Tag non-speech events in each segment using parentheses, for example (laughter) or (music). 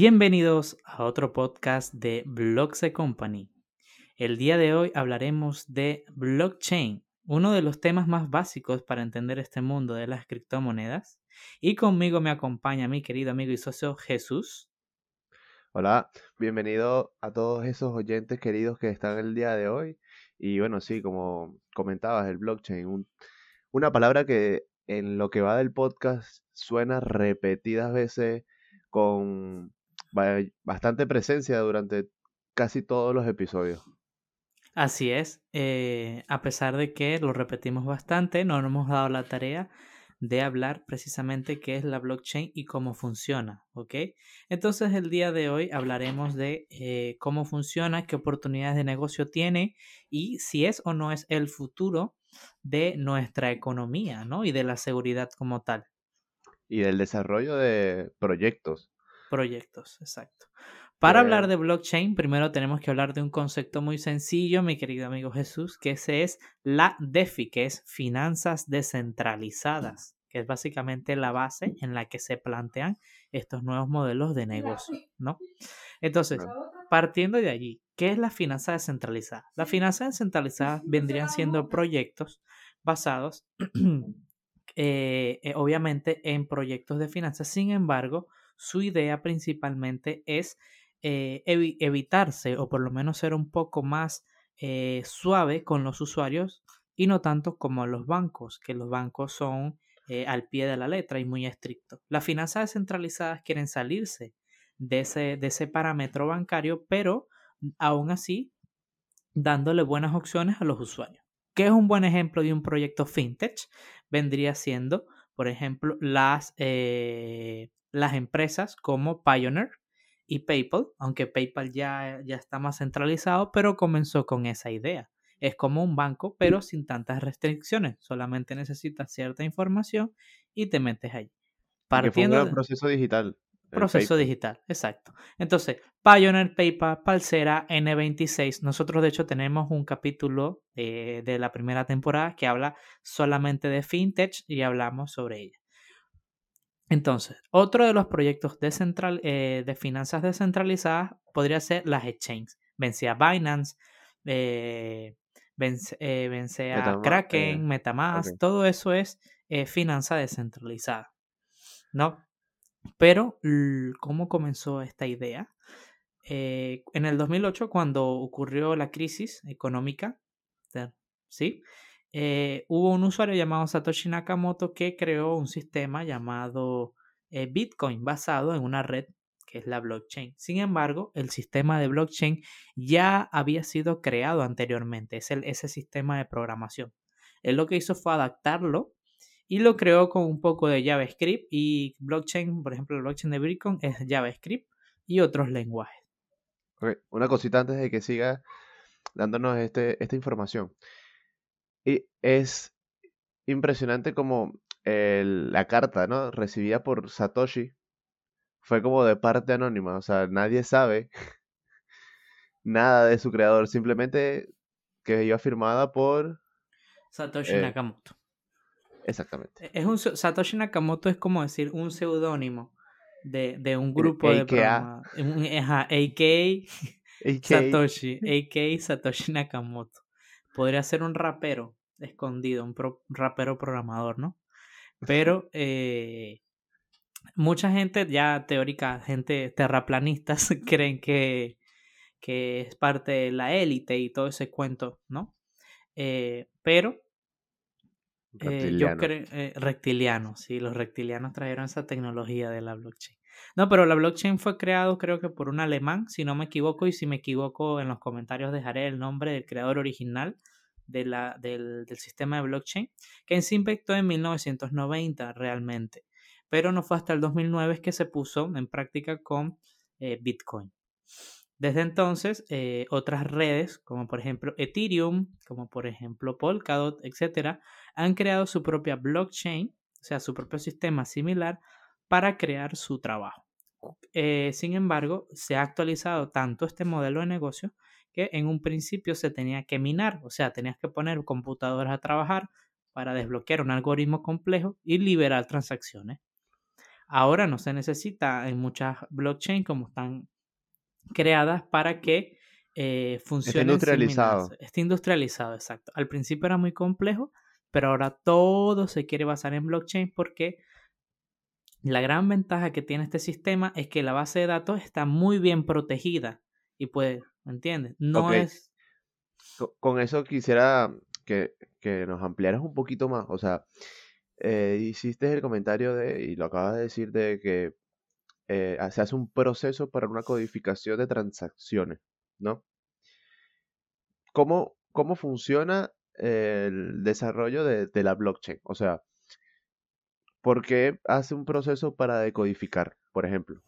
Bienvenidos a otro podcast de Blogs Company. El día de hoy hablaremos de blockchain, uno de los temas más básicos para entender este mundo de las criptomonedas. Y conmigo me acompaña mi querido amigo y socio Jesús. Hola, bienvenido a todos esos oyentes queridos que están el día de hoy. Y bueno, sí, como comentabas, el blockchain, una palabra que en lo que va del podcast suena repetidas veces con bastante presencia durante casi todos los episodios. Así es, eh, a pesar de que lo repetimos bastante, no nos hemos dado la tarea de hablar precisamente qué es la blockchain y cómo funciona, ¿ok? Entonces el día de hoy hablaremos de eh, cómo funciona, qué oportunidades de negocio tiene y si es o no es el futuro de nuestra economía, ¿no? Y de la seguridad como tal. Y del desarrollo de proyectos proyectos, exacto. Para hablar de blockchain, primero tenemos que hablar de un concepto muy sencillo, mi querido amigo Jesús, que ese es la DeFi, que es finanzas descentralizadas, que es básicamente la base en la que se plantean estos nuevos modelos de negocio, ¿no? Entonces, partiendo de allí, ¿qué es la finanza descentralizada? La finanza descentralizada vendrían siendo proyectos basados, (clears throat) eh, eh, obviamente, en proyectos de finanzas. Sin embargo, su idea principalmente es eh, evitarse o por lo menos ser un poco más eh, suave con los usuarios y no tanto como los bancos, que los bancos son eh, al pie de la letra y muy estrictos. Las finanzas descentralizadas quieren salirse de ese, de ese parámetro bancario, pero aún así dándole buenas opciones a los usuarios. ¿Qué es un buen ejemplo de un proyecto fintech? Vendría siendo, por ejemplo, las, las empresas como Pioneer y PayPal, aunque PayPal ya, ya está más centralizado, pero comenzó con esa idea. Es como un banco, pero sin tantas restricciones. Solamente necesitas cierta información y te metes ahí. Partiendo de... proceso digital. Proceso digital, exacto. Entonces, Pioneer, PayPal, Palsera, N26. Nosotros, de hecho, tenemos un capítulo eh, de la primera temporada que habla solamente de fintech y hablamos sobre ella. Entonces, otro de los proyectos de, eh, de finanzas descentralizadas podría ser las exchanges. Vence a Binance, eh, vence, eh, a Kraken, Metamask, todo eso es finanza descentralizada. ¿No? Pero, ¿cómo comenzó esta idea? en el 2008, cuando ocurrió la crisis económica, ¿sí? Eh, hubo un usuario llamado Satoshi Nakamoto que creó un sistema llamado eh, Bitcoin basado en una red que es la blockchain. Sin embargo, el sistema de blockchain ya había sido creado anteriormente, es el, ese sistema de programación. Él lo que hizo fue adaptarlo y lo creó con un poco de JavaScript y blockchain, por ejemplo, el blockchain de Bitcoin es JavaScript y otros lenguajes. Una cosita antes de que siga dándonos este, esta información. Y es impresionante como la carta, ¿no? Recibida por Satoshi fue como de parte anónima, o sea, nadie sabe (laughs) nada de su creador, simplemente que iba firmada por Satoshi eh, Nakamoto. Exactamente. Es un Satoshi Nakamoto es como decir un seudónimo de, un grupo de programa, un, AK, (laughs) Satoshi, AK Satoshi Nakamoto. Podría ser un rapero escondido, un, rapero programador, ¿no? Pero eh, mucha gente ya teórica, gente terraplanistas, (laughs) creen que, que es parte de la élite y todo ese cuento, ¿no? Eh, pero eh, yo creo, reptiliano, sí, los reptilianos trajeron esa tecnología de la blockchain. No, pero la blockchain fue creado creo que por un alemán, si no me equivoco, y si me equivoco en los comentarios dejaré el nombre del creador original de la, del, sistema de blockchain, que se impactó en 1990 realmente, pero no fue hasta el 2009 que se puso en práctica con eh, Bitcoin. Desde entonces, eh, otras redes, como por ejemplo Ethereum, como por ejemplo Polkadot, etcétera, han creado su propia blockchain, o sea, su propio sistema similar para crear su trabajo. Eh, sin embargo, se ha actualizado tanto este modelo de negocio que en un principio se tenía que minar, o sea, tenías que poner computadoras a trabajar para desbloquear un algoritmo complejo y liberar transacciones. Ahora no se necesita en muchas blockchain como están creadas para que eh, funcione. Está industrializado. Está industrializado, exacto. Al principio era muy complejo, pero ahora todo se quiere basar en blockchain porque la gran ventaja que tiene este sistema es que la base de datos está muy bien protegida y pues, ¿me entiendes? No es... Con eso quisiera que, que, nos ampliaras un poquito más. O sea, eh, hiciste el comentario de, y lo acabas de decir, de que eh, se hace un proceso para una codificación de transacciones, ¿no? ¿Cómo, cómo funciona el desarrollo de, la blockchain? O sea, ¿por qué hace un proceso para decodificar, por ejemplo?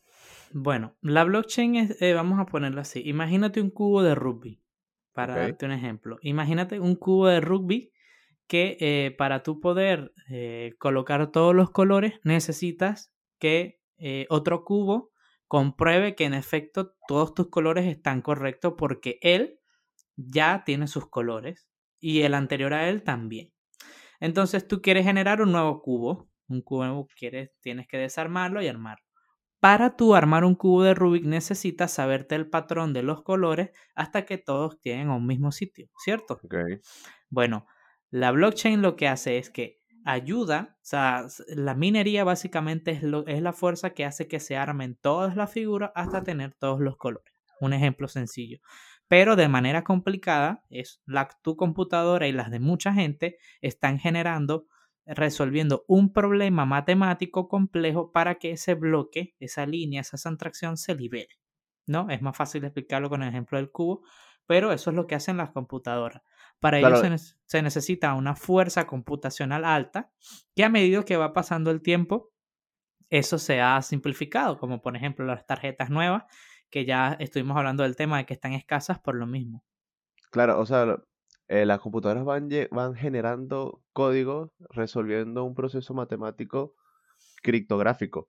Bueno, la blockchain es, eh, vamos a ponerlo así, imagínate un cubo de rugby, para darte un ejemplo. Imagínate un cubo de rugby que eh, para tú poder eh, colocar todos los colores necesitas que otro cubo compruebe que en efecto todos tus colores están correctos porque él ya tiene sus colores y el anterior a él también. Entonces tú quieres generar un nuevo cubo, un cubo quieres, tienes que desarmarlo y armarlo. Para tú armar un cubo de Rubik necesitas saberte el patrón de los colores hasta que todos tienen un mismo sitio, ¿cierto? Bueno, la blockchain lo que hace es que ayuda, o sea, la minería básicamente es, lo, es la fuerza que hace que se armen todas las figuras hasta tener todos los colores. Un ejemplo sencillo. Pero de manera complicada, es la, tu computadora y las de mucha gente están generando resolviendo un problema matemático complejo para que ese bloque, esa línea, esa subtracción se libere. ¿No? Es más fácil explicarlo con el ejemplo del cubo, pero eso es lo que hacen las computadoras. Para ello se, necesita una fuerza computacional alta que a medida que va pasando el tiempo, eso se ha simplificado, como por ejemplo las tarjetas nuevas, que ya estuvimos hablando del tema de que están escasas por lo mismo. Claro, o sea, eh, las computadoras van, van generando código resolviendo un proceso matemático criptográfico.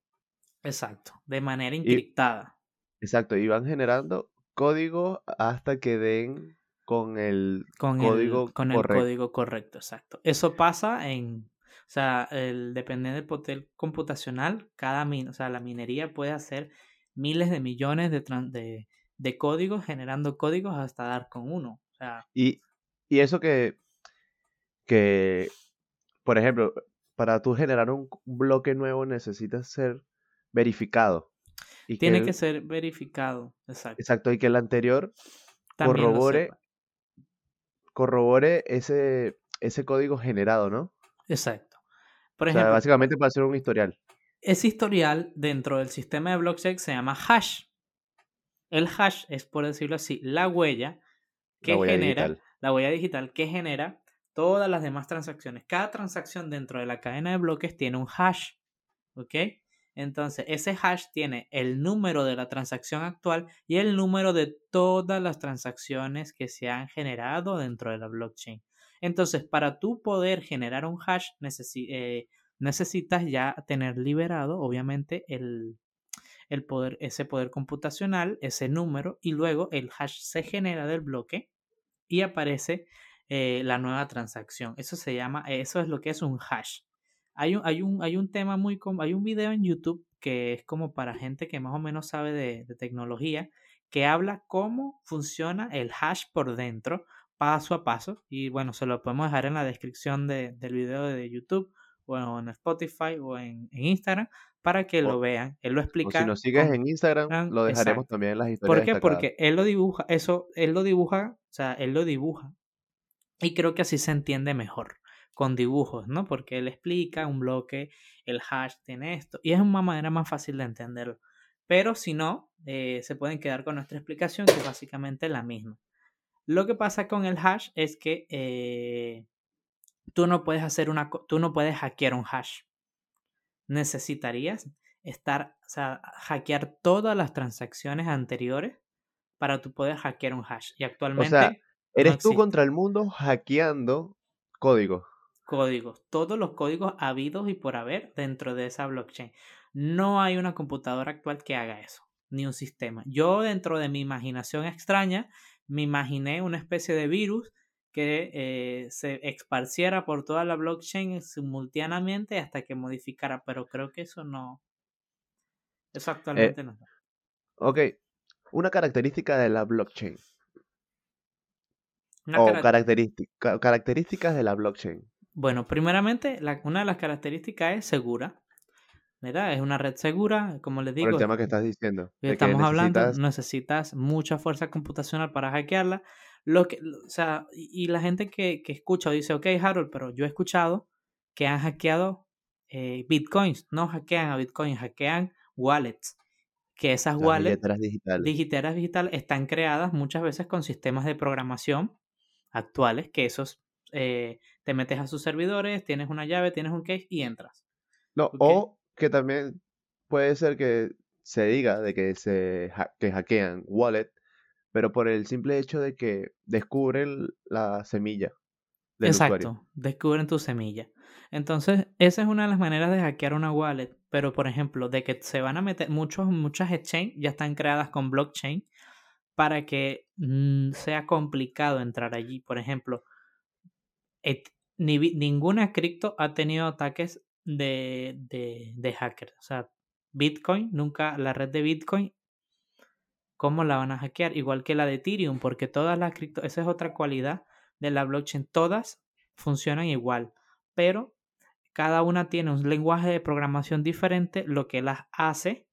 Exacto, de manera encriptada. exacto, y van generando código hasta que den con el código con correcto. el código correcto, exacto. Eso pasa en, o sea, el dependiendo del poder computacional, cada min, o sea, la minería puede hacer miles de millones de, de, de códigos generando códigos hasta dar con uno. O sea, y, y eso que, que, por ejemplo, para tú generar un bloque nuevo necesitas ser verificado. Y Tiene que, ser verificado, exacto. Exacto, y que el anterior corrobore, corrobore ese, ese código generado, ¿no? Exacto. Por ejemplo, o sea, básicamente para hacer un historial. Ese historial dentro del sistema de blockchain se llama hash. El hash es, por decirlo así, la huella que genera la huella digital que genera todas las demás transacciones. Cada transacción dentro de la cadena de bloques tiene un hash. ¿Ok? Entonces, ese hash tiene el número de la transacción actual y el número de todas las transacciones que se han generado dentro de la blockchain. Entonces, para tú poder generar un hash, eh, necesitas ya tener liberado, obviamente, el, el poder, ese poder computacional, ese número, y luego el hash se genera del bloque y aparece eh, la nueva transacción. Eso se llama, eso es lo que es un hash. Hay un, hay un, hay un tema muy, hay un video en YouTube que es como para gente que más o menos sabe de, tecnología, que habla cómo funciona el hash por dentro, paso a paso. Y bueno, se lo podemos dejar en la descripción del video de YouTube o en Spotify o en, Instagram para que lo vean. Él lo explica. si nos sigues en Instagram, lo dejaremos también en las historias. ¿Por qué? Porque él lo dibuja, eso, él lo dibuja, o sea, él lo dibuja. Y creo que así se entiende mejor, con dibujos, ¿no? Porque él explica un bloque, el hash tiene esto, y es una manera más fácil de entenderlo. Pero si no, eh, se pueden quedar con nuestra explicación, que es básicamente la misma. Lo que pasa con el hash es que eh, tú no puedes hacer una, tú no puedes hackear un hash. Necesitarías estar, o sea, hackear todas las transacciones anteriores para tú poder hackear un hash. Y actualmente. O sea, eres tú contra el mundo hackeando códigos. Códigos, todos los códigos habidos y por haber dentro de esa blockchain. No hay una computadora actual que haga eso, ni un sistema. Yo, dentro de mi imaginación extraña, me imaginé una especie de virus que eh, se esparciera por toda la blockchain simultáneamente hasta que modificara, pero creo que eso no, Eso actualmente no. Ok, una característica de la blockchain. o características de la blockchain. Bueno, primeramente, una de las características es segura. ¿verdad? Es una red segura, como les digo. Por el tema que estás diciendo. Estamos hablando, necesitas mucha fuerza computacional para hackearla. Lo que, o sea, y la gente que, que escucha dice, ok, Harold, pero yo he escuchado que han hackeado eh, bitcoins. No hackean a bitcoins, hackean wallets. Que esas wallets digitales. digitales están creadas muchas veces con sistemas de programación actuales, que esos eh, te metes a sus servidores, tienes una llave, tienes un case y entras. No, o que también puede ser que se diga de que se que hackean wallet, pero por el simple hecho de que descubren la semilla Exacto, descubren tu semilla. Entonces, esa es una de las maneras de hackear una wallet, pero por ejemplo, de que se van a meter muchos muchas exchange ya están creadas con blockchain para que mm, sea complicado entrar allí. Por ejemplo, ni, ninguna cripto ha tenido ataques de, de, de hackers. O sea, Bitcoin, nunca, la red de Bitcoin, ¿cómo la van a hackear? Igual que la de Ethereum, porque todas las cripto, esa es otra cualidad de la blockchain, todas funcionan igual, pero cada una tiene un lenguaje de programación diferente, lo que las hace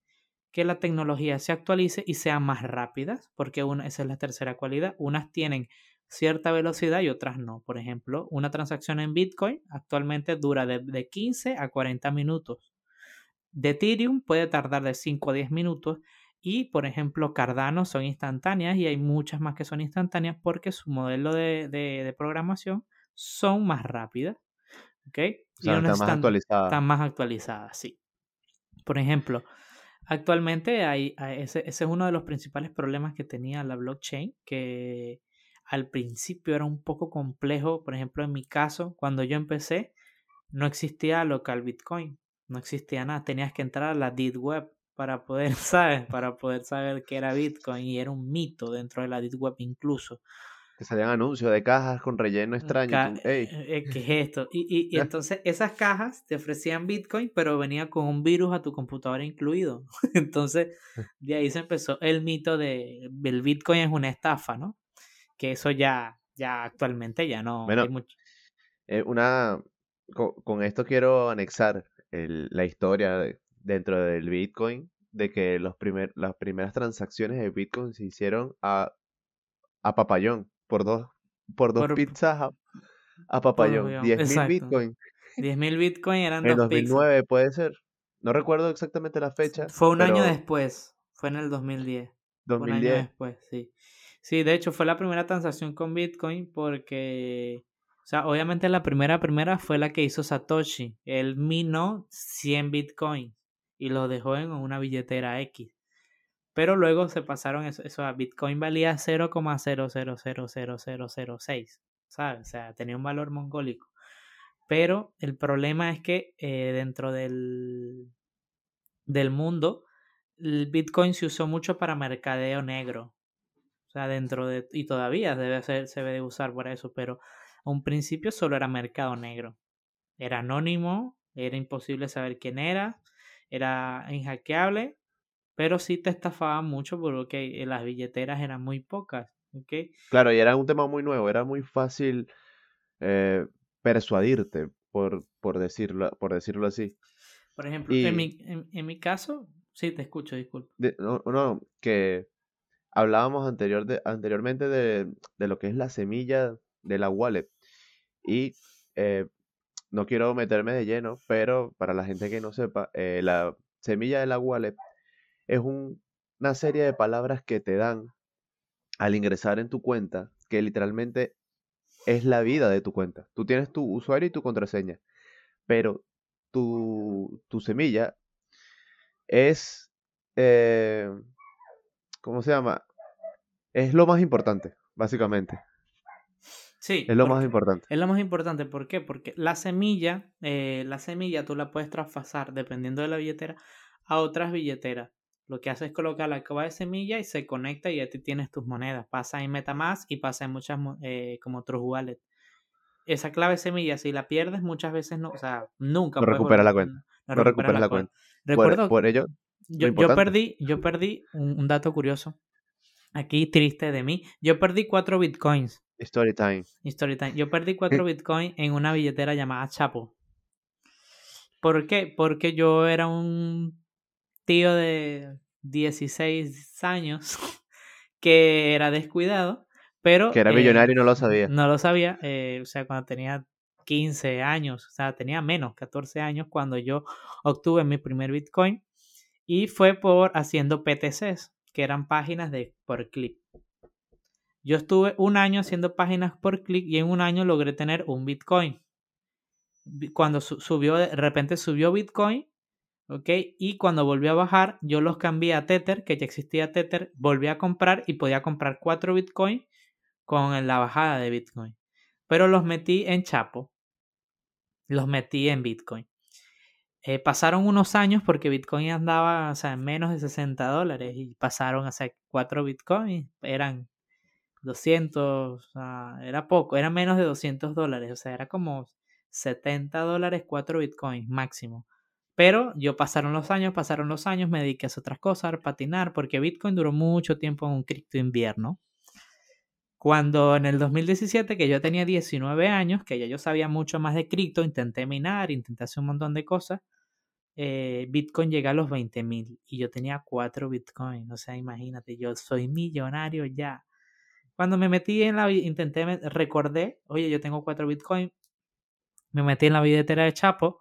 que la tecnología se actualice y sea más rápidas, porque una, esa es la tercera cualidad. Unas tienen cierta velocidad y otras no. Por ejemplo, una transacción en Bitcoin actualmente dura de, 15 a 40 minutos. De Ethereum puede tardar de 5 a 10 minutos y, por ejemplo, Cardano son instantáneas y hay muchas más que son instantáneas porque su modelo de, programación son más rápidas. ¿Ok? están más actualizadas. Están más actualizadas, sí. Por ejemplo, actualmente hay, ese, ese, es uno de los principales problemas que tenía la blockchain, que al principio era un poco complejo. Por ejemplo, en mi caso, cuando yo empecé, no existía local Bitcoin, no existía nada. Tenías que entrar a la Deep Web para poder, (laughs) ¿sabes? Para poder saber qué era Bitcoin y era un mito dentro de la Deep Web incluso. Te salían anuncios de cajas con relleno extraño. Eh, eh, ¿Qué es esto? Y, y, entonces esas cajas te ofrecían Bitcoin, pero venía con un virus a tu computadora incluido. (laughs) Entonces de ahí se empezó el mito de el Bitcoin es una estafa, ¿no? que eso ya, ya actualmente ya no hay mucho. Eh, una, con, esto quiero anexar la historia dentro del Bitcoin, de que los primer, las primeras transacciones de Bitcoin se hicieron a, a Papayón, por dos, por dos pizzas a, Papayón, 10.000 Bitcoin. 10.000 Bitcoin eran en 2009 puede ser. No recuerdo exactamente la fecha. Fue un año después, fue en el 2010. 2010. un año después, sí. Sí, de hecho fue la primera transacción con Bitcoin porque, o sea, obviamente la primera primera fue la que hizo Satoshi. Él minó 100 Bitcoin y lo dejó en una billetera X. Pero luego se pasaron eso, eso a Bitcoin valía 0,000006, ¿sabes? O sea, tenía un valor mongólico. Pero el problema es que eh, dentro del, del mundo, el Bitcoin se usó mucho para mercadeo negro. O sea, dentro de... Y todavía debe ser, se debe usar para eso, pero a un principio solo era mercado negro. Era anónimo, era imposible saber quién era, era inhackeable, pero sí te estafaban mucho porque las billeteras eran muy pocas. ¿okay? Claro, y era un tema muy nuevo, era muy fácil eh, persuadirte, por, por, decirlo, por decirlo así. Por ejemplo, en, mi, en, mi caso, sí, te escucho, disculpa. no, no, que hablábamos anterior de, anteriormente de, lo que es la semilla de la wallet. Y eh, no quiero meterme de lleno, pero para la gente que no sepa, eh, la semilla de la wallet es una serie de palabras que te dan al ingresar en tu cuenta, que literalmente es la vida de tu cuenta. Tú tienes tu usuario y tu contraseña, pero tu, semilla es, eh, ¿cómo se llama? es lo más importante, básicamente. Sí. Es lo más importante. Es lo más importante, ¿por qué? Porque la semilla, eh, la semilla tú la puedes traspasar, dependiendo de la billetera, a otras billeteras. Lo que hace es colocar la clave de semilla y se conecta y ya te tienes tus monedas. Pasa en MetaMask y pasa en muchas eh, como otros Wallet. Esa clave de semilla, si la pierdes, muchas veces no, o sea, nunca. No recupera la cuenta. No, recupera la, cuenta. Recuerdo, por, ello, Yo, yo perdí, yo perdí un, un, dato curioso. Aquí triste de mí. Yo perdí cuatro bitcoins. Story time. Story time. Yo perdí cuatro bitcoins en una billetera llamada Chapo. ¿Por qué? Porque yo era un tío de 16 años (laughs) que era descuidado, pero... Que era millonario y no lo sabía. No lo sabía, eh, o sea, cuando tenía 15 años, o sea, tenía menos, 14 años, cuando yo obtuve mi primer Bitcoin y fue por haciendo PTCs, que eran páginas de por clic. Yo estuve un año haciendo páginas por clic y en un año logré tener un Bitcoin. Cuando subió, de repente subió Bitcoin, ¿ok? Y cuando volvió a bajar, yo los cambié a Tether, que ya existía Tether, volví a comprar y podía comprar 4 Bitcoin con la bajada de Bitcoin. Pero los metí en Chapo. Los metí en Bitcoin. Eh, pasaron unos años porque Bitcoin andaba o sea, en menos de 60 dólares y pasaron a ser 4 Bitcoin. Eran 200, o sea, era poco, era menos de 200 dólares, o sea, era como 70 dólares 4 Bitcoins máximo. Pero yo pasaron los años, pasaron los años, me dediqué a otras cosas, a patinar, porque Bitcoin duró mucho tiempo en un cripto invierno. Cuando en el 2017, que yo tenía 19 años, que ya yo sabía mucho más de cripto, intenté minar, intenté hacer un montón de cosas, eh, Bitcoin llega a los 20 mil y yo tenía 4 Bitcoin. O sea, imagínate, yo soy millonario ya. Cuando me metí en la, intenté, recordé, oye, yo tengo 4 Bitcoin, me metí en la billetera de Chapo.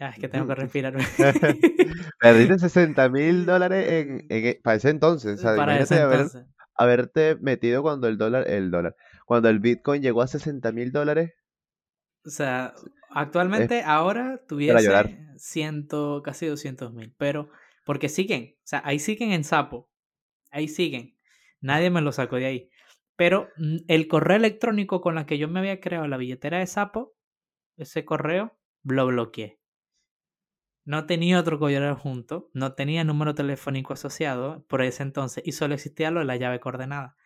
Ya, es que tengo que (laughs) respirar. (laughs) Perdiste 60 mil dólares en, en, para ese entonces. para ese entonces haberte metido cuando el dólar, el dólar, cuando el Bitcoin llegó a 60 mil dólares. O sea, actualmente ahora tuviese ciento, casi 200 mil, pero porque siguen, o sea, ahí siguen en sapo, ahí siguen, nadie me lo sacó de ahí. Pero mm, el correo electrónico con la que yo me había creado la billetera de sapo, ese correo, lo bloqueé. No tenía otro collar junto, no tenía número telefónico asociado por ese entonces y solo existía lo de la llave coordenada.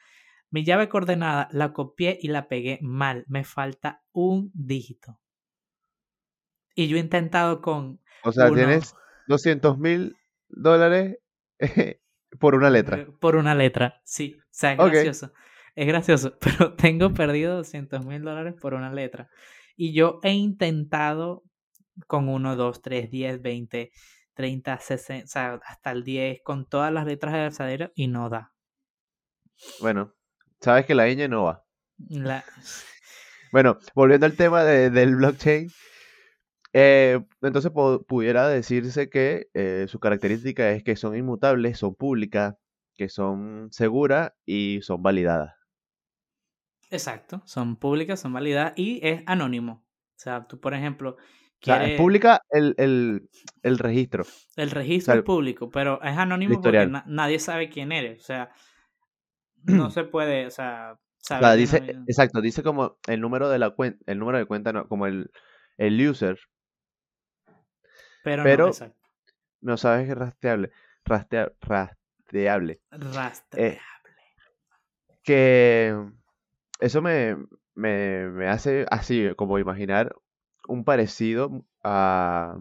Mi llave coordenada la copié y la pegué mal, me falta un dígito. Y yo he intentado con... O sea, tienes 200 mil dólares (laughs) por una letra. Por una letra, sí. O sea, es gracioso. Es gracioso, (laughs) pero tengo perdido 200 mil dólares por una letra. Y yo he intentado con 1, 2, 3, 10, 20, 30, 60, o sea, hasta el 10 con todas las letras de alzadero y no da. Bueno, sabes que la ñ no va. Bueno, volviendo al tema del blockchain, eh, entonces pudiera decirse que eh, su característica es que son inmutables, son públicas, que son seguras y son validadas. Exacto, son públicas, son validadas y es anónimo. O sea, tú, por ejemplo, es pública el, el, el, registro. El registro es público, pero es anónimo porque nadie sabe quién eres. O sea, no (clears throat) se puede, o sea, dice, exacto, dice como el número de la cuenta, el número de cuenta, no, como el, el user. Pero, no, no sabes que es rastreable. rastreable. Rastreable. Eh, que eso me, me, me hace así, como imaginar un parecido a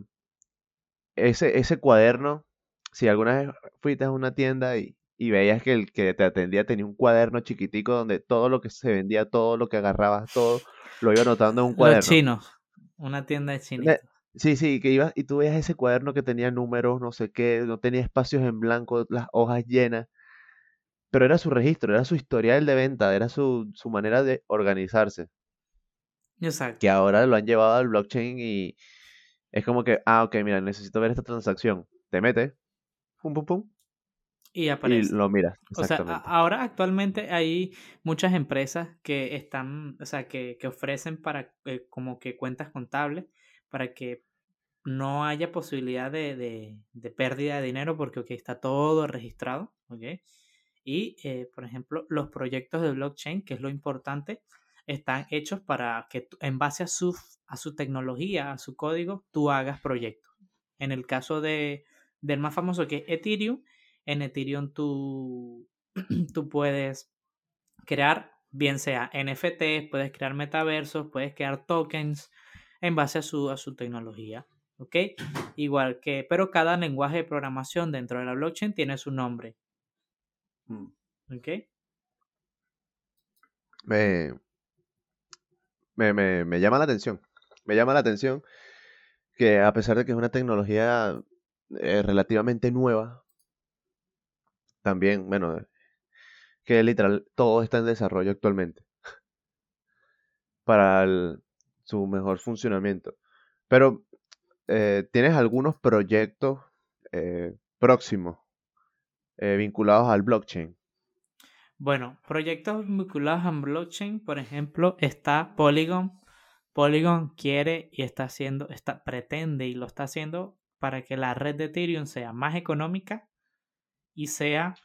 ese, ese cuaderno. Si alguna vez fuiste a una tienda y, y veías que el que te atendía tenía un cuaderno chiquitico donde todo lo que se vendía, todo lo que agarrabas, todo lo iba anotando en un cuaderno. Los chinos, una tienda de chinos. Sí, sí, que ibas y tú veías ese cuaderno que tenía números, no sé qué, no tenía espacios en blanco, las hojas llenas, pero era su registro, era su historial de venta, era su, su manera de organizarse. Exacto. Que ahora lo han llevado al blockchain y es como que, ah, ok, mira, necesito ver esta transacción. Te mete, pum, pum, pum. Y aparece. Y lo miras. O sea, ahora actualmente hay muchas empresas que están, o sea, que, que ofrecen para eh, como que cuentas contables para que no haya posibilidad de, de, de pérdida de dinero porque okay, está todo registrado. Y, eh, por ejemplo, los proyectos de blockchain, que es lo importante, están hechos para que en base a su, a su tecnología, a su código, tú hagas proyectos. En el caso de, del más famoso que es Ethereum, en Ethereum tú, (clears throat) tú puedes crear, bien sea NFT, puedes crear metaversos, puedes crear tokens en base a su, a su tecnología. ¿Ok? Igual que, pero cada lenguaje de programación dentro de la blockchain tiene su nombre, Mm. ¿ok? Me, me, me, me llama la atención. Me llama la atención que a pesar de que es una tecnología eh, relativamente nueva, también, bueno, que literal todo está en desarrollo actualmente (laughs) para el- su mejor funcionamiento. Pero, eh, ¿tienes algunos proyectos eh, próximos eh, vinculados al blockchain? Bueno, proyectos vinculados a blockchain, por ejemplo, está Polygon. Polygon quiere y está haciendo, está, pretende y lo está haciendo para que la red de Ethereum sea más económica y sea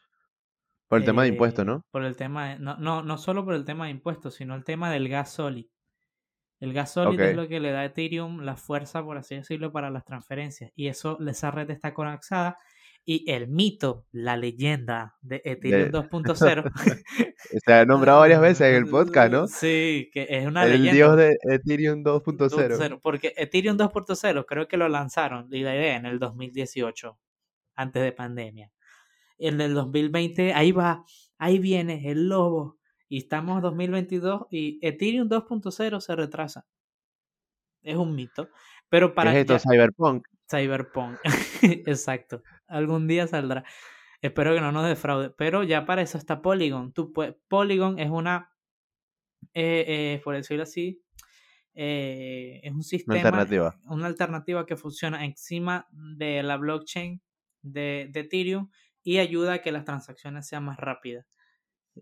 Por el tema de impuestos, ¿no? Por el tema de- no, no, no solo por el tema de impuestos, sino el tema del gas sólido. El gas sólido es lo que le da a Ethereum la fuerza, por así decirlo, para las transferencias. Y eso, esa red está colapsada. Y el mito, la leyenda de Ethereum De- 2.0. (laughs) Se ha nombrado varias veces en el podcast, ¿no? (laughs) Sí, que es una El leyenda. dios de Ethereum 2.0. 2.0, Porque Ethereum 2.0 creo que lo lanzaron, y la idea en el 2018, antes de pandemia. En el 2020, ahí va, ahí viene el lobo. Y estamos en 2022 y Ethereum 2.0 se retrasa. Es un mito. Pero ¿Qué para es esto? ya- Cyberpunk. Cyberpunk. (laughs) Exacto. Algún día saldrá. Espero que no nos defraude. Pero ya para eso está Polygon. Tú pue- Polygon es una, eh, eh, por decirlo así, eh, es un Una sistema, alternativa. una alternativa que funciona encima de la blockchain de, de Ethereum y ayuda a que las transacciones sean más rápidas.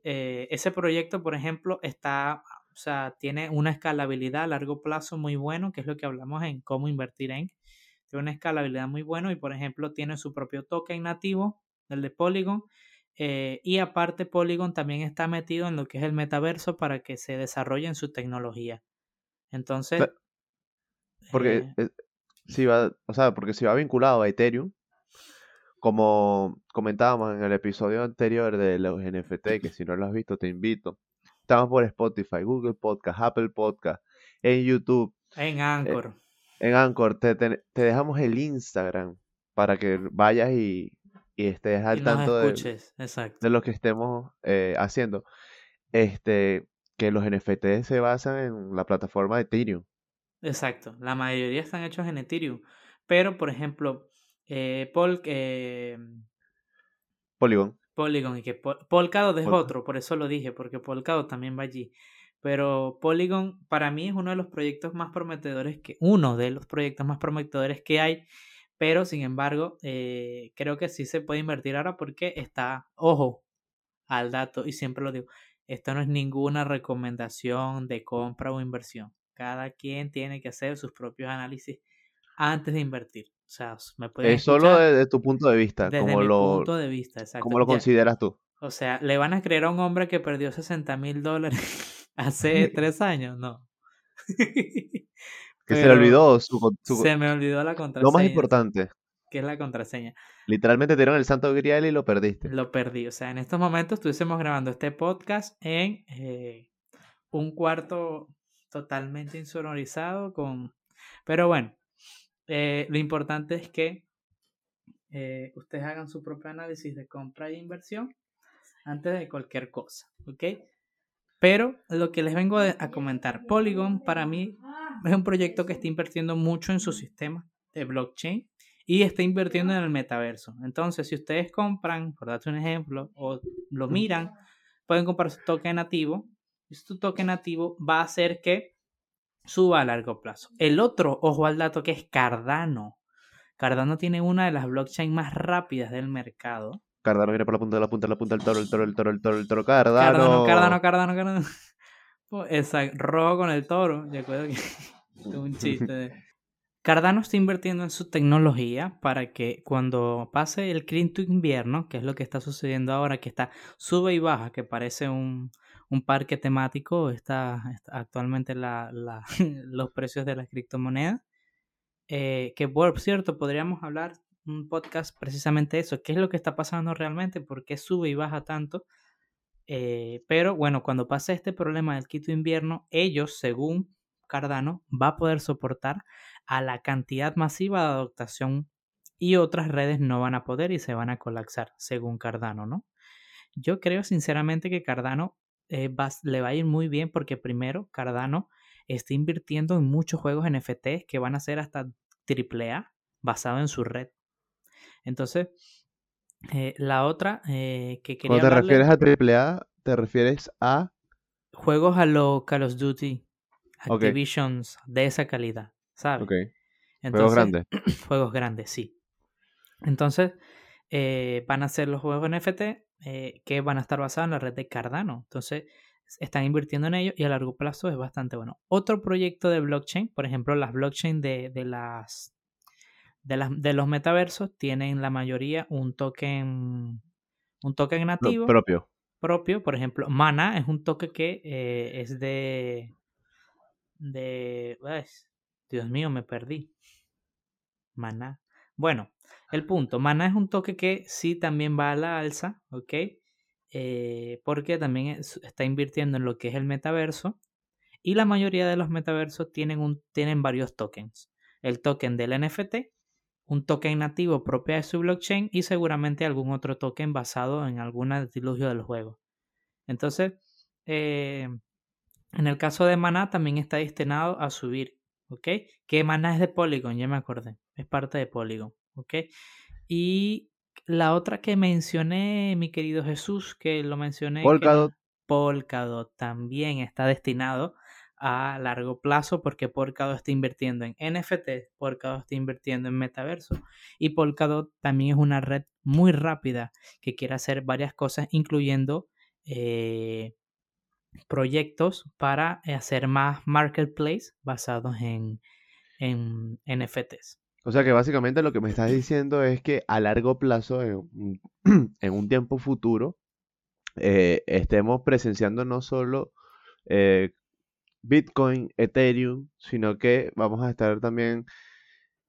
Eh, ese proyecto, por ejemplo, está, o sea, tiene una escalabilidad a largo plazo muy bueno, que es lo que hablamos en cómo invertir en. Tiene una escalabilidad muy bueno y, por ejemplo, tiene su propio token nativo, el de Polygon. eh, y aparte, Polygon también está metido en lo que es el metaverso para que se desarrolle en su tecnología. Entonces, Porque eh, si va, o sea, porque si va vinculado a Ethereum, como comentábamos en el episodio anterior de los NFT, que si no lo has visto, te invito. Estamos por Spotify, Google Podcast, Apple Podcast, en YouTube, en Anchor. en Anchor. Te, te- te dejamos el Instagram para que vayas y, y estés al y tanto de, de lo que estemos eh, haciendo. Este, que los NFT se basan en la plataforma de Ethereum. Exacto, la mayoría están hechos en Ethereum, pero por ejemplo, eh, Pol, eh, Polygon. Polygon y que Pol- Polkadot es Pol- otro, por eso lo dije, porque Polkadot también va allí. Pero Polygon para mí es uno de los proyectos más prometedores que uno de los proyectos más prometedores que hay, pero sin embargo eh, creo que sí se puede invertir ahora porque está, ojo, al dato y siempre lo digo, esto no es ninguna recomendación de compra o inversión. Cada quien tiene que hacer sus propios análisis antes de invertir. O sea, me pueden Es solo escuchar de, de tu punto de vista, desde como mi lo, punto de vista, exacto. como lo Ya- consideras tú. o sea, ¿le van a creer a un hombre que perdió 60 mil dólares (laughs) hace (laughs) tres años? No. (laughs) Que se le olvidó su, Se me olvidó la lo más contraseña, importante. que es la contraseña. Literalmente te dieron el santo grial y lo perdiste. Lo perdí. O sea, en estos momentos estuviésemos grabando este podcast en eh, un cuarto totalmente insonorizado con... Pero bueno, eh, lo importante es que eh, ustedes hagan su propio análisis de compra e inversión antes de cualquier cosa, ¿ok? Pero lo que les vengo a, comentar, Polygon para mí es un proyecto que está invirtiendo mucho en su sistema de blockchain y está invirtiendo en el metaverso. Entonces, si ustedes compran, por darte un ejemplo, o lo miran, pueden comprar su token nativo. Y su token nativo va a hacer que suba a largo plazo. El otro, ojo al dato, que es Cardano. Cardano tiene una de las blockchains más rápidas del mercado. Cardano viene por la punta de la punta de la punta del toro, el toro, el toro, el toro, el toro, Cardano. Cardano, Cardano, Cardano, Cardano. (laughs) Exacto, rojo con el toro. Yo acuerdo que (laughs) es un chiste. de- (laughs) Cardano está invirtiendo en su tecnología para que cuando pase el quinto invierno, que es lo que está sucediendo ahora, que está sube y baja, que parece un, un parque temático, está, actualmente la, (laughs) los precios de las criptomonedas. Eh, que por cierto, podríamos hablar un podcast precisamente eso, qué es lo que está pasando realmente, por qué sube y baja tanto. Eh, pero bueno, cuando pase este problema del quinto invierno, ellos, según Cardano va a poder soportar a la cantidad masiva de adoptación y otras redes no van a poder y se van a colapsar, según Cardano, ¿no? Yo creo sinceramente que Cardano eh, le va a ir muy bien porque primero Cardano está invirtiendo en muchos juegos NFT que van a ser hasta AAA basado en su red. Entonces, eh, la otra eh, que quería. Cuando te refieres a AAA, te refieres a. Juegos a los Call of Duty, Activisions de esa calidad, ¿sabes? Ok. juegos grandes. (clears throat) juegos grandes, sí. Entonces, eh, van a ser los juegos NFT que van a estar basados en la red de Cardano. Entonces, están invirtiendo en ello y a largo plazo es bastante bueno. Otro proyecto de blockchain, por ejemplo, las blockchain de, de las de, las, de los metaversos tienen la mayoría un token un token nativo propio. Propio, por ejemplo, Mana es un token que eh, es de de Dios mío, me perdí. Mana. Bueno, el punto, Mana es un toque que sí también va a la alza, ¿ok? Eh, porque también está invirtiendo en lo que es el metaverso y la mayoría de los metaversos tienen, un, tienen varios tokens. El token del NFT, un token nativo propio de su blockchain y seguramente algún otro token basado en alguna diluvio del juego. Entonces, eh, en el caso de Mana también está destinado a subir, ¿ok? Que Mana es de Polygon, ya me acordé, es parte de Polygon, ¿ok? Y la otra que mencioné, mi querido Jesús, que lo mencioné. Polkadot. Polkadot también está destinado a largo plazo porque Polkadot está invirtiendo en NFT, Polkadot está invirtiendo en metaverso y Polkadot también es una red muy rápida que quiere hacer varias cosas incluyendo eh, proyectos para hacer más marketplace basados en, en NFTs. O sea que básicamente lo que me estás diciendo es que a largo plazo, (clears throat) en un, tiempo futuro, eh, estemos presenciando no solo eh, Bitcoin, Ethereum, sino que vamos a estar también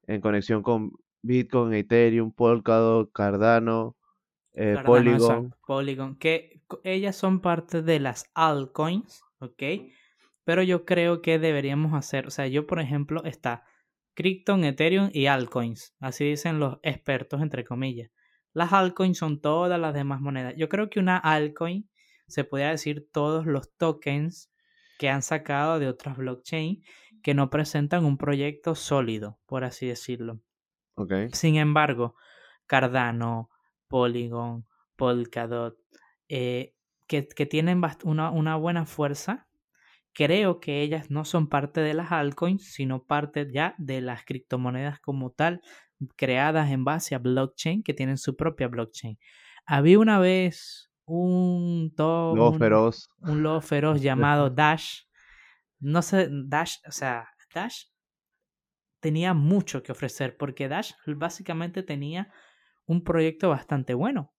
en conexión con Bitcoin, Ethereum, Polkadot, Cardano, eh, Polygon. Polygon, que ellas son parte de las altcoins, ¿ok? Pero yo creo que deberíamos hacer, o sea, yo por ejemplo está Krypton, Ethereum y altcoins. Así dicen los expertos, entre comillas. Las altcoins son todas las demás monedas. Yo creo que una altcoin se podría decir todos los tokens que han sacado de otras blockchain que no presentan un proyecto sólido, por así decirlo. Okay. Sin embargo, Cardano, Polygon, Polkadot, eh, que, que, tienen una, una buena fuerza, creo que ellas no son parte de las altcoins, sino parte ya de las criptomonedas como tal, creadas en base a blockchain, que tienen su propia blockchain. Había una vez un lobo feroz. Un lobo feroz (laughs) llamado Dash. No sé, Dash, o sea, Dash tenía mucho que ofrecer porque Dash básicamente tenía un proyecto bastante bueno.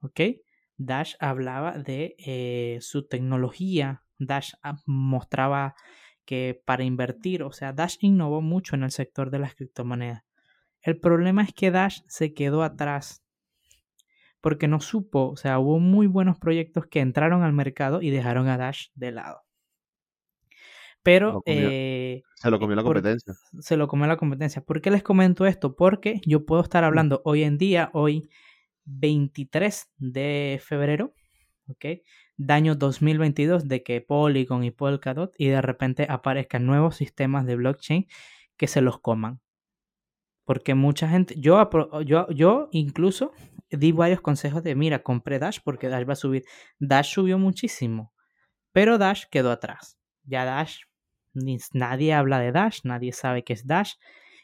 ¿Ok? Dash hablaba de eh, su tecnología, Dash mostraba que para invertir, o sea, Dash innovó mucho en el sector de las criptomonedas. El problema es que Dash se quedó atrás porque no supo, o sea, hubo muy buenos proyectos que entraron al mercado y dejaron a Dash de lado. Pero eh, se lo comió la competencia. se lo comió la competencia. ¿Por qué les comento esto? Porque yo puedo estar hablando hoy en día, hoy 23 de febrero, ¿ok? daño 2022 de que Polygon y Polkadot y de repente aparezcan nuevos sistemas de blockchain que se los coman. Porque mucha gente, yo, yo, yo incluso di varios consejos de, mira, compré Dash porque Dash va a subir. Dash subió muchísimo, pero Dash quedó atrás. Ya Dash, nadie habla de Dash, nadie sabe qué es Dash.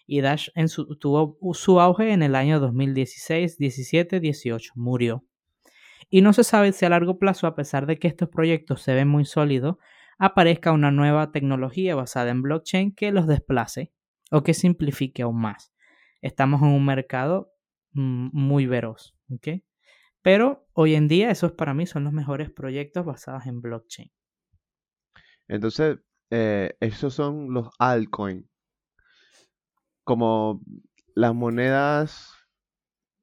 Y Dash en tuvo su auge en el año 2016, 17, 18. Murió. Y no se sabe si a largo plazo, a pesar de que estos proyectos se ven muy sólidos, aparezca una nueva tecnología basada en blockchain que los desplace o que simplifique aún más. Estamos en un mercado mm, muy veroz, ¿ok? Pero hoy en día esos para mí son los mejores proyectos basados en blockchain. Entonces, eh, esos son los altcoins. Como las monedas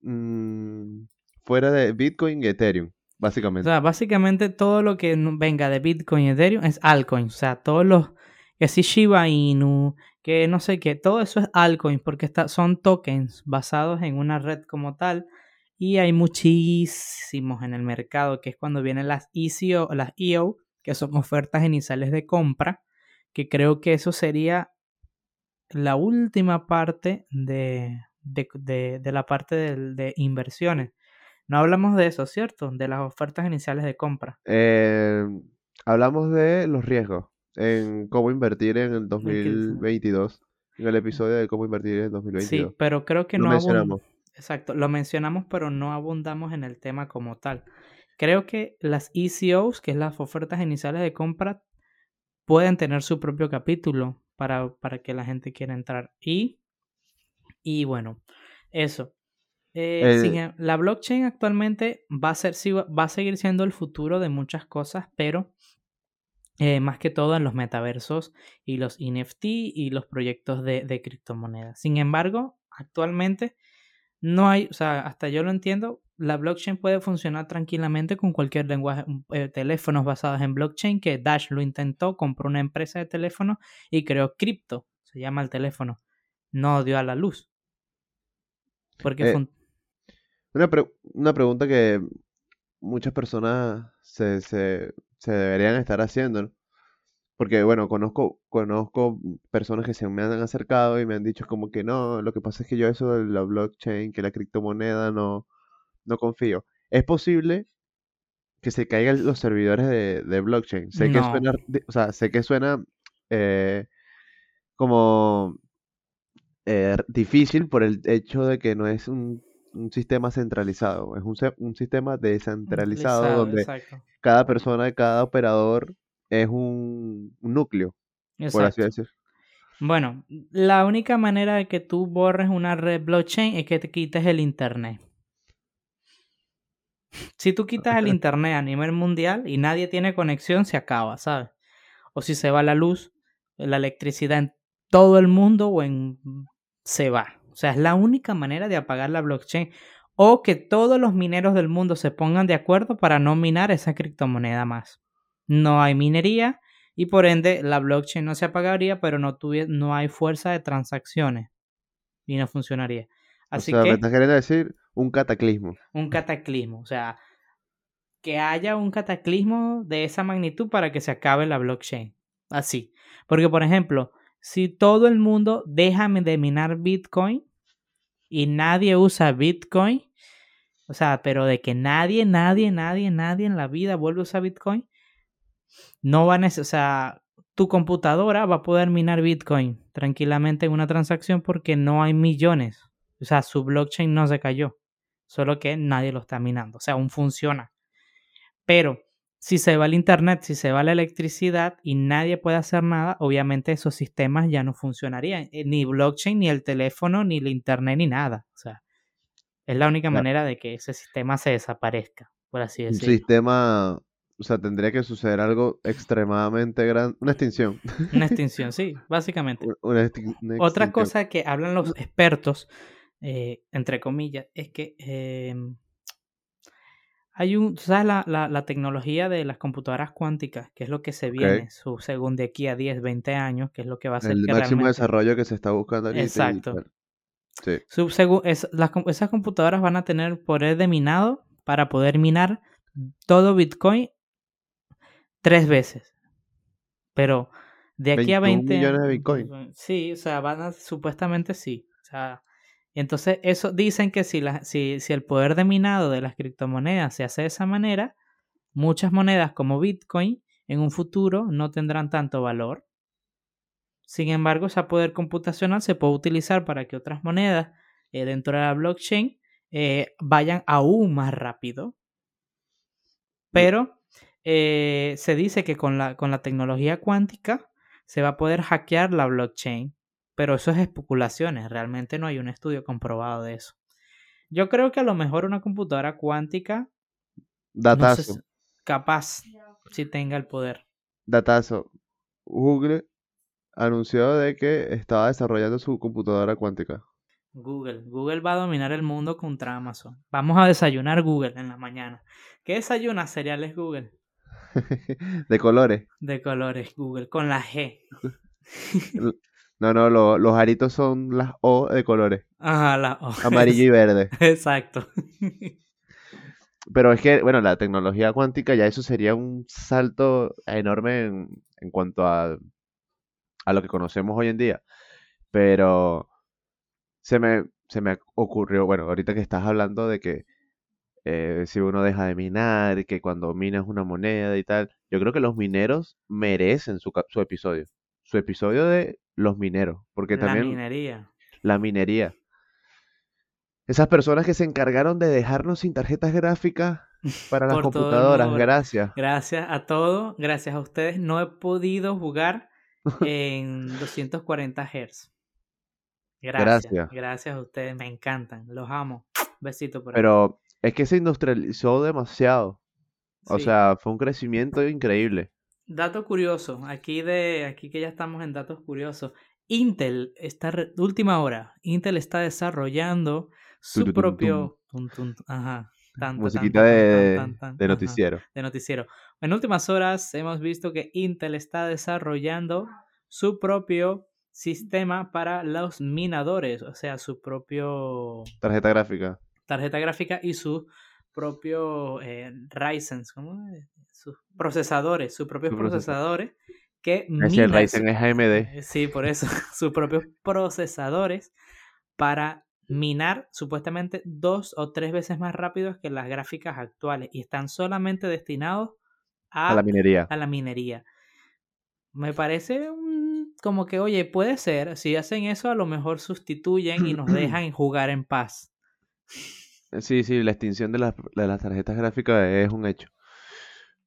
mm, fuera de Bitcoin y Ethereum, básicamente. O sea, básicamente todo lo que venga de Bitcoin y Ethereum es altcoin. O sea, todos los que si Shiba Inu, que no sé qué, todo eso es altcoins porque está, son tokens basados en una red como tal y hay muchísimos en el mercado, que es cuando vienen las ECO, las EO, que son ofertas iniciales de compra, que creo que eso sería la última parte de, de, de, la parte de, de, inversiones. No hablamos de eso, ¿cierto? De las ofertas iniciales de compra. Eh, hablamos de los riesgos en cómo invertir en el 2022. En el episodio de cómo invertir en el 2022. Sí, pero creo que no mencionamos. Exacto, lo mencionamos, pero no abundamos en el tema como tal. Creo que las ECOs, que es las ofertas iniciales de compra, pueden tener su propio capítulo para, para que la gente quiera entrar. Y, y bueno, eso. Eh, em, la blockchain actualmente va a, ser, va a seguir siendo el futuro de muchas cosas, pero eh, más que todo en los metaversos y los NFT y los proyectos de, de criptomonedas. Sin embargo, actualmente no hay, o sea, hasta yo lo entiendo, la blockchain puede funcionar tranquilamente con cualquier lenguaje, eh, teléfonos basados en blockchain, que Dash lo intentó, compró una empresa de teléfono y creó cripto, se llama el teléfono, no dio a la luz. Porque eh, una, una, pregunta que muchas personas se, se, se deberían estar haciendo, porque bueno, conozco, conozco personas que se me han acercado y me han dicho como que no, lo que pasa es que yo eso de la blockchain, que la criptomoneda no, no confío. ¿Es posible que se caigan los servidores de, blockchain? Sé que suena, o sea, sé que suena eh, como eh, difícil por el hecho de que no es un, sistema centralizado, es un, un sistema descentralizado donde cada persona, cada operador es un, núcleo, por así decir. Bueno, la única manera de que tú borres una red blockchain es que te quites el internet. Si tú quitas el internet a nivel mundial y nadie tiene conexión, se acaba, ¿sabes? O si se va la luz, la electricidad en todo el mundo o en se va. O sea, es la única manera de apagar la blockchain o que todos los mineros del mundo se pongan de acuerdo para no minar esa criptomoneda más. No hay minería y por ende la blockchain no se apagaría, pero no, no hay fuerza de transacciones y no funcionaría. Así o sea, que, me estás queriendo decir un cataclismo. Un cataclismo, o sea, que haya un cataclismo de esa magnitud para que se acabe la blockchain. Así. Porque, por ejemplo, si todo el mundo deja de minar Bitcoin y nadie usa Bitcoin, o sea, pero de que nadie, nadie, nadie, nadie en la vida vuelve a usar Bitcoin, no va a o sea, tu computadora va a poder minar Bitcoin tranquilamente en una transacción porque no hay millones. O sea, su blockchain no se cayó, solo que nadie lo está minando, o sea, aún funciona. Pero si se va el internet, si se va la electricidad y nadie puede hacer nada, obviamente esos sistemas ya no funcionarían, eh, ni blockchain, ni el teléfono, ni el internet, ni nada. O sea, es la única manera de que ese sistema se desaparezca, por así decirlo. Un sistema o sea, tendría que suceder algo extremadamente grande. Una extinción. Una (laughs) extinción, sí, básicamente. Otra cosa que hablan los expertos, eh, entre comillas, es que em, hay un, ¿sabes la, la, la, tecnología de las computadoras cuánticas? Que es lo que se viene, su, según de aquí a 10, 20 años, que es lo que va a ser. El máximo desarrollo que se está buscando aquí. Exacto. Sí. es, las, esas computadoras van a tener poder de minado para poder minar todo Bitcoin tres veces. Pero de aquí a 20 millones de Bitcoin. Sí, o sea, van a, supuestamente sí. O sea, entonces eso dicen que si, el poder de minado de las criptomonedas se hace de esa manera, muchas monedas como Bitcoin en un futuro no tendrán tanto valor. Sin embargo, ese poder computacional se puede utilizar para que otras monedas eh, dentro de la blockchain eh, vayan aún más rápido. Pero eh, se dice que con la tecnología cuántica se va a poder hackear la blockchain, pero eso es especulaciones, realmente no hay un estudio comprobado de eso. Yo creo que a lo mejor una computadora cuántica Datazo. capaz si tenga el poder. Datazo. Google anunció de que estaba desarrollando su computadora cuántica. Google. Google va a dominar el mundo contra Amazon. Vamos a desayunar Google en la mañana. ¿Qué desayuna cereales Google? (laughs) de colores. De colores, Google, con la G. (laughs) No, no, los aritos son las O de colores. Ajá, la O. Amarillo y verde. (laughs) Exacto. (laughs) Pero es que, bueno, la tecnología cuántica ya eso sería un salto enorme en, en cuanto a, a lo que conocemos hoy en día. Pero se me, se me ocurrió, bueno, ahorita que estás hablando de que eh, si uno deja de minar, que cuando minas una moneda y tal, yo creo que los mineros merecen su, su episodio. Su episodio de los mineros, porque también... La minería. La minería. Esas personas que se encargaron de dejarnos sin tarjetas gráficas (laughs) para las computadoras, gracias. Gracias a todos, gracias a ustedes. No he podido jugar en 240 Hz. Gracias, gracias. a ustedes, me encantan, los amo. Besito por ahí. Pero es que se industrializó demasiado. O sea, fue un crecimiento increíble. Dato curioso, aquí de aquí que ya estamos en datos curiosos. Intel está última hora. Intel está desarrollando su propio ajá, musiquita de, de noticiero. de noticiero. En últimas horas hemos visto que Intel está desarrollando su propio sistema para los minadores, o sea, su propio tarjeta gráfica. Tarjeta gráfica y su propio eh, Ryzen, ¿cómo sus procesadores, sus propios procesadores que el Ryzen es AMD. Eh, sí, por eso, (laughs) sus propios procesadores para minar supuestamente dos o tres veces más rápidos que las gráficas actuales y están solamente destinados a, a la minería. A la minería. Me parece como que, oye, puede ser, si hacen eso a lo mejor sustituyen y nos (clears throat) dejan jugar en paz. Sí, sí, la extinción de las, de las tarjetas gráficas es un hecho.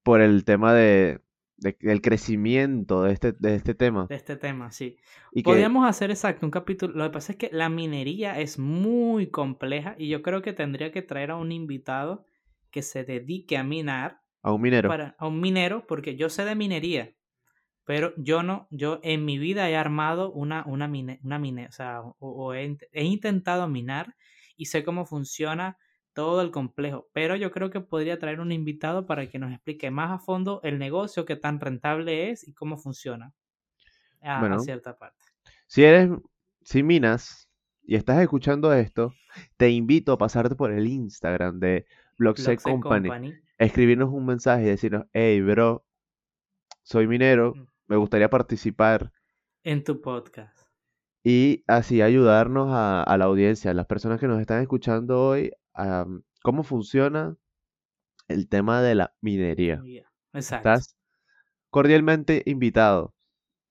Por el tema de, del crecimiento de este, de este tema. De este tema, sí. Y Podríamos hacer exacto un capítulo. Lo que pasa es que la minería es muy compleja y yo creo que tendría que traer a un invitado que se dedique a minar. A un minero. Para, a un minero, porque yo sé de minería, pero yo no, yo en mi vida he armado una, una mine, una mine, o sea, o, he, he intentado minar y sé cómo funciona todo el complejo. Pero yo creo que podría traer un invitado para que nos explique más a fondo el negocio, qué tan rentable es y cómo funciona a, cierta parte. Si eres, si minas y estás escuchando esto, te invito a pasarte por el Instagram de Blockset Company, Company, escribirnos un mensaje y decirnos, hey, bro, soy minero, me gustaría participar en tu podcast. Y así ayudarnos a, a la audiencia, a las personas que nos están escuchando hoy, cómo funciona el tema de la minería. Exacto. Estás cordialmente invitado,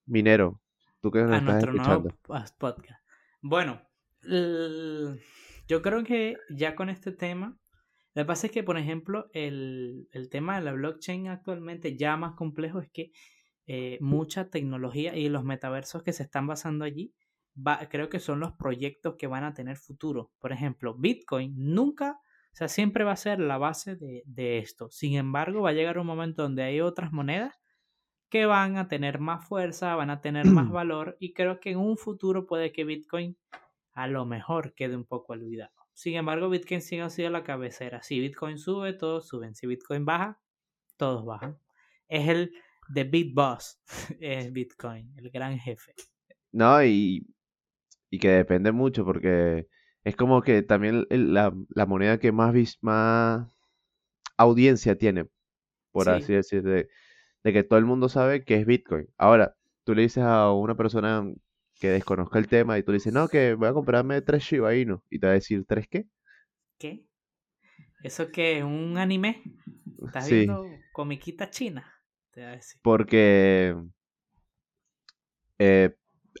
minero, tú que nos a estás escuchando. podcast. Bueno, yo creo que ya con este tema, lo que pasa es que, por ejemplo, el, el tema de la blockchain actualmente ya más complejo es que eh, mucha tecnología y los metaversos que se están basando allí creo que son los proyectos que van a tener futuro. Por ejemplo, Bitcoin nunca, o sea, siempre va a ser la base de, de esto. Sin embargo, va a llegar un momento donde hay otras monedas que van a tener más fuerza, van a tener más (clears throat) valor y creo que en un futuro puede que Bitcoin a lo mejor quede un poco olvidado. Sin embargo, Bitcoin sigue siendo la cabecera. Si Bitcoin sube, todos suben. Si Bitcoin baja, todos bajan. Es el de Big Boss, (laughs) es Bitcoin, el gran jefe. No, y y que depende mucho porque es como que también la, moneda que más, más audiencia tiene, por así decir, de, que todo el mundo sabe que es Bitcoin. Ahora, tú le dices a una persona que desconozca el tema y tú le dices, no, que voy a comprarme tres Shiba Inu. Y te va a decir, ¿tres qué? ¿Qué? ¿Eso qué? ¿Un anime? ¿Estás viendo comiquita china? Te va a decir. Porque eh,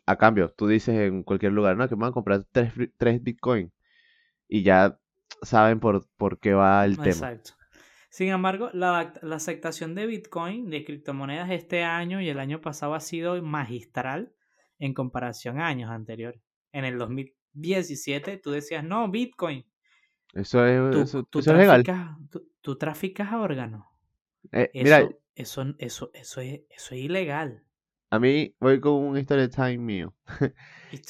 a cambio, tú dices en cualquier lugar, no, que me van a comprar tres, tres Bitcoin y ya saben por, por qué va el tema. Exacto. Sin embargo, la, la, aceptación de Bitcoin, de criptomonedas este año y el año pasado ha sido magistral en comparación a años anteriores. En el 2017 tú decías, no, Bitcoin. Eso es, eso, es legal. Tú, traficas a órganos. Eh, mira, eso, eso, eso, es, eso es ilegal. A mí voy con un story time mío. (laughs)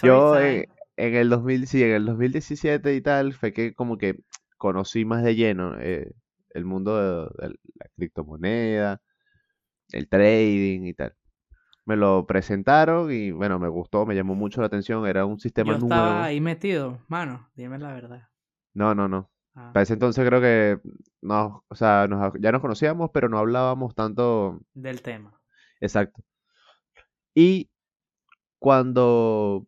Yo en, el 2000, sí, en el 2017 y tal fue que como que conocí más de lleno eh, el mundo de, la criptomoneda, el trading y tal. me lo presentaron y bueno, me gustó, me llamó mucho la atención, era un sistema Yo nuevo. estaba ahí metido, mano, dime la verdad. No, no, no. Ah, Para ese entonces creo que no, o sea, nos- ya nos conocíamos, pero no hablábamos tanto del tema. exacto. Y cuando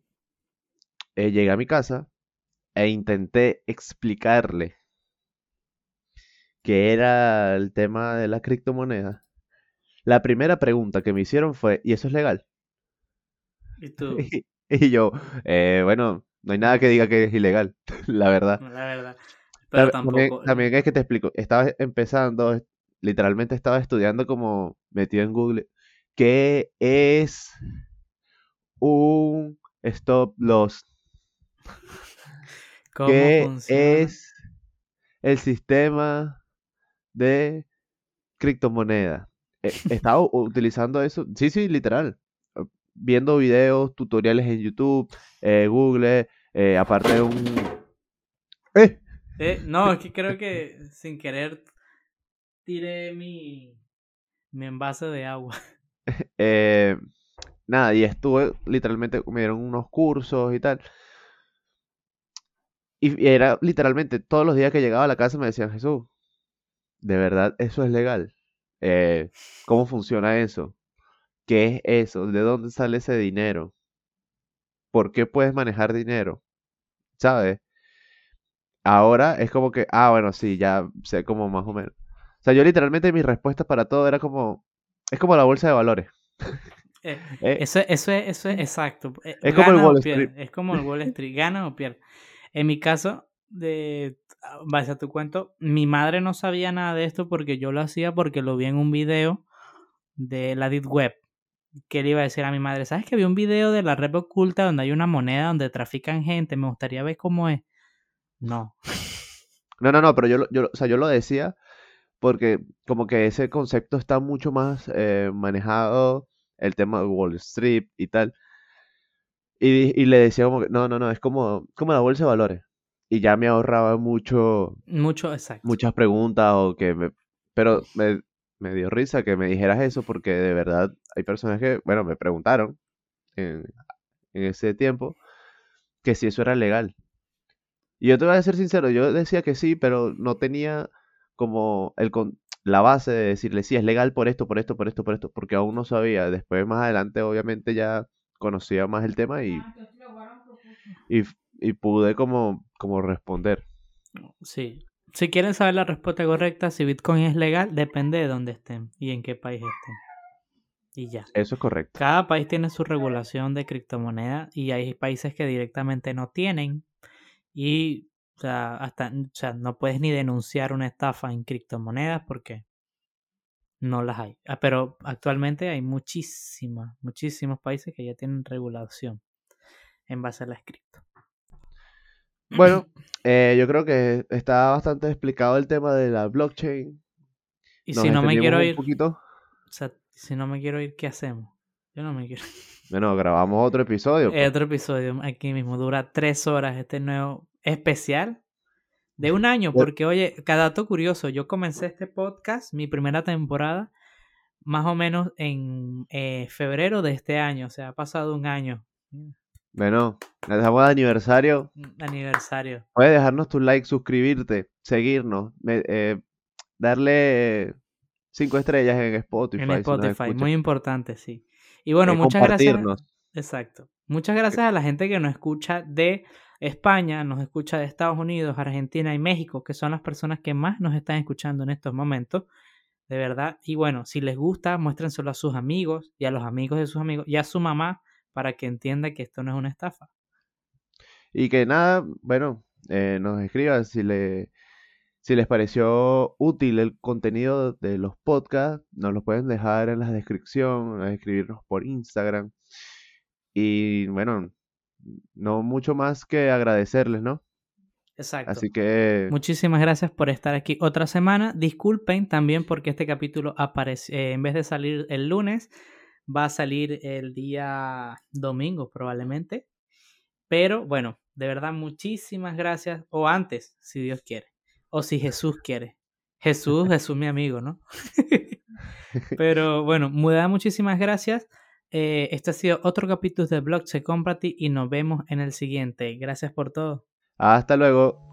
eh, llegué a mi casa e intenté explicarle qué era el tema de la criptomoneda, la primera pregunta que me hicieron fue, ¿y eso es legal? Y tú, (laughs) Y, y yo, "Eh, bueno, no hay nada que diga que es ilegal, (laughs) la verdad. la verdad. Pero También, tampoco. también es que te explico, estaba empezando, literalmente estaba estudiando como metido en Google, ¿qué es un stop loss? (laughs) ¿Cómo ¿Qué funciona? es el sistema de criptomoneda? Estaba u- utilizando eso, sí, sí, literal, viendo videos, tutoriales en YouTube, eh, Google, eh, aparte de un... ¡Eh! Eh, no, es que creo que sin querer tiré mi, mi envase de agua. (laughs) Eh, nada, y estuve, literalmente, me dieron unos cursos y tal. Y, era literalmente todos los días que llegaba a la casa me decían, Jesús, ¿de verdad eso es legal? Eh, ¿cómo funciona eso? ¿Qué es eso? ¿De dónde sale ese dinero? ¿Por qué puedes manejar dinero? ¿Sabes? Ahora es como que, ah, bueno, sí, ya sé como más o menos. O sea, yo literalmente mi respuesta para todo era como, es como la bolsa de valores. (laughs) Eh, (laughs) Eh, Eso, eso es, eso es exacto. Eh, Es como el Wall Street. Es como el Wall Street, gana o pierde. En mi caso, de base a tu cuento, mi madre no sabía nada de esto porque yo lo hacía porque lo vi en un video de la Deep Web. Que le iba a decir a mi madre, ¿sabes que vi un video de la red oculta donde hay una moneda donde trafican gente? Me gustaría ver cómo es. No. No, no, no, pero yo, yo, o sea, yo lo decía porque como que ese concepto está mucho más eh, manejado, el tema de Wall Street y tal. Y, y le decía como que, no, no, no, es como, como la bolsa de valores. Y ya me ahorraba mucho, Mucho, exacto. muchas preguntas o que me... Pero me, me dio risa que me dijeras eso porque de verdad hay personas que, bueno, me preguntaron en, en ese tiempo que si eso era legal. Y yo te voy a ser sincero, yo decía que sí, pero no tenía como el con- la base de decirle sí, es legal por esto, por esto, por esto, por esto, porque aún no sabía. Después, más adelante, obviamente ya conocía más el tema y, y, y pude como, como responder. Sí. Si quieren saber la respuesta correcta, si Bitcoin es legal, depende de dónde estén y en qué país estén. Y ya. Eso es correcto. Cada país tiene su regulación de criptomoneda y hay países que directamente no tienen. Y, o sea, hasta, o sea, no puedes ni denunciar una estafa en criptomonedas porque no las hay. Ah, pero actualmente hay muchísimas, muchísimos países que ya tienen regulación en base a las cripto. Bueno, eh, yo creo que está bastante explicado el tema de la blockchain. Y Nos si no me quiero ir, poquito. o sea, si no me quiero ir, ¿qué hacemos? Yo no me quiero. Bueno, grabamos otro episodio. (laughs) Pues. Otro episodio aquí mismo, dura tres horas este nuevo especial de un (laughs) año, porque oye, cada dato curioso, yo comencé este podcast, mi primera temporada, más o menos en eh, febrero de este año, o sea, ha pasado un año. Bueno, nos dejamos de aniversario. Aniversario. Puedes dejarnos tu like, suscribirte, seguirnos, me- eh, darle cinco estrellas en Spotify. En Spotify, muy importante, sí. Y bueno, eh, muchas gracias. Exacto. Muchas gracias a la gente que nos escucha de España, nos escucha de Estados Unidos, Argentina y México, que son las personas que más nos están escuchando en estos momentos. De verdad. Y bueno, si les gusta, muéstrenselo a sus amigos y a los amigos de sus amigos y a su mamá para que entienda que esto no es una estafa. Y que nada, bueno, eh, nos escriban si, le, si les pareció útil el contenido de los podcasts, nos lo pueden dejar en la descripción, escribirnos por Instagram. Y bueno, no mucho más que agradecerles, ¿no? Exacto. Así que Muchísimas gracias por estar aquí otra semana. Disculpen también porque este capítulo aparece, eh, en vez de salir el lunes, va a salir el día domingo probablemente. Pero bueno, de verdad muchísimas gracias. O antes, si Dios quiere. O si Jesús quiere. Jesús, Jesús mi amigo, ¿no? (laughs) (laughs) Pero bueno, me da muchísimas gracias. Eh, este ha sido otro capítulo de Blockchain Company y nos vemos en el siguiente. Gracias por todo. Hasta luego.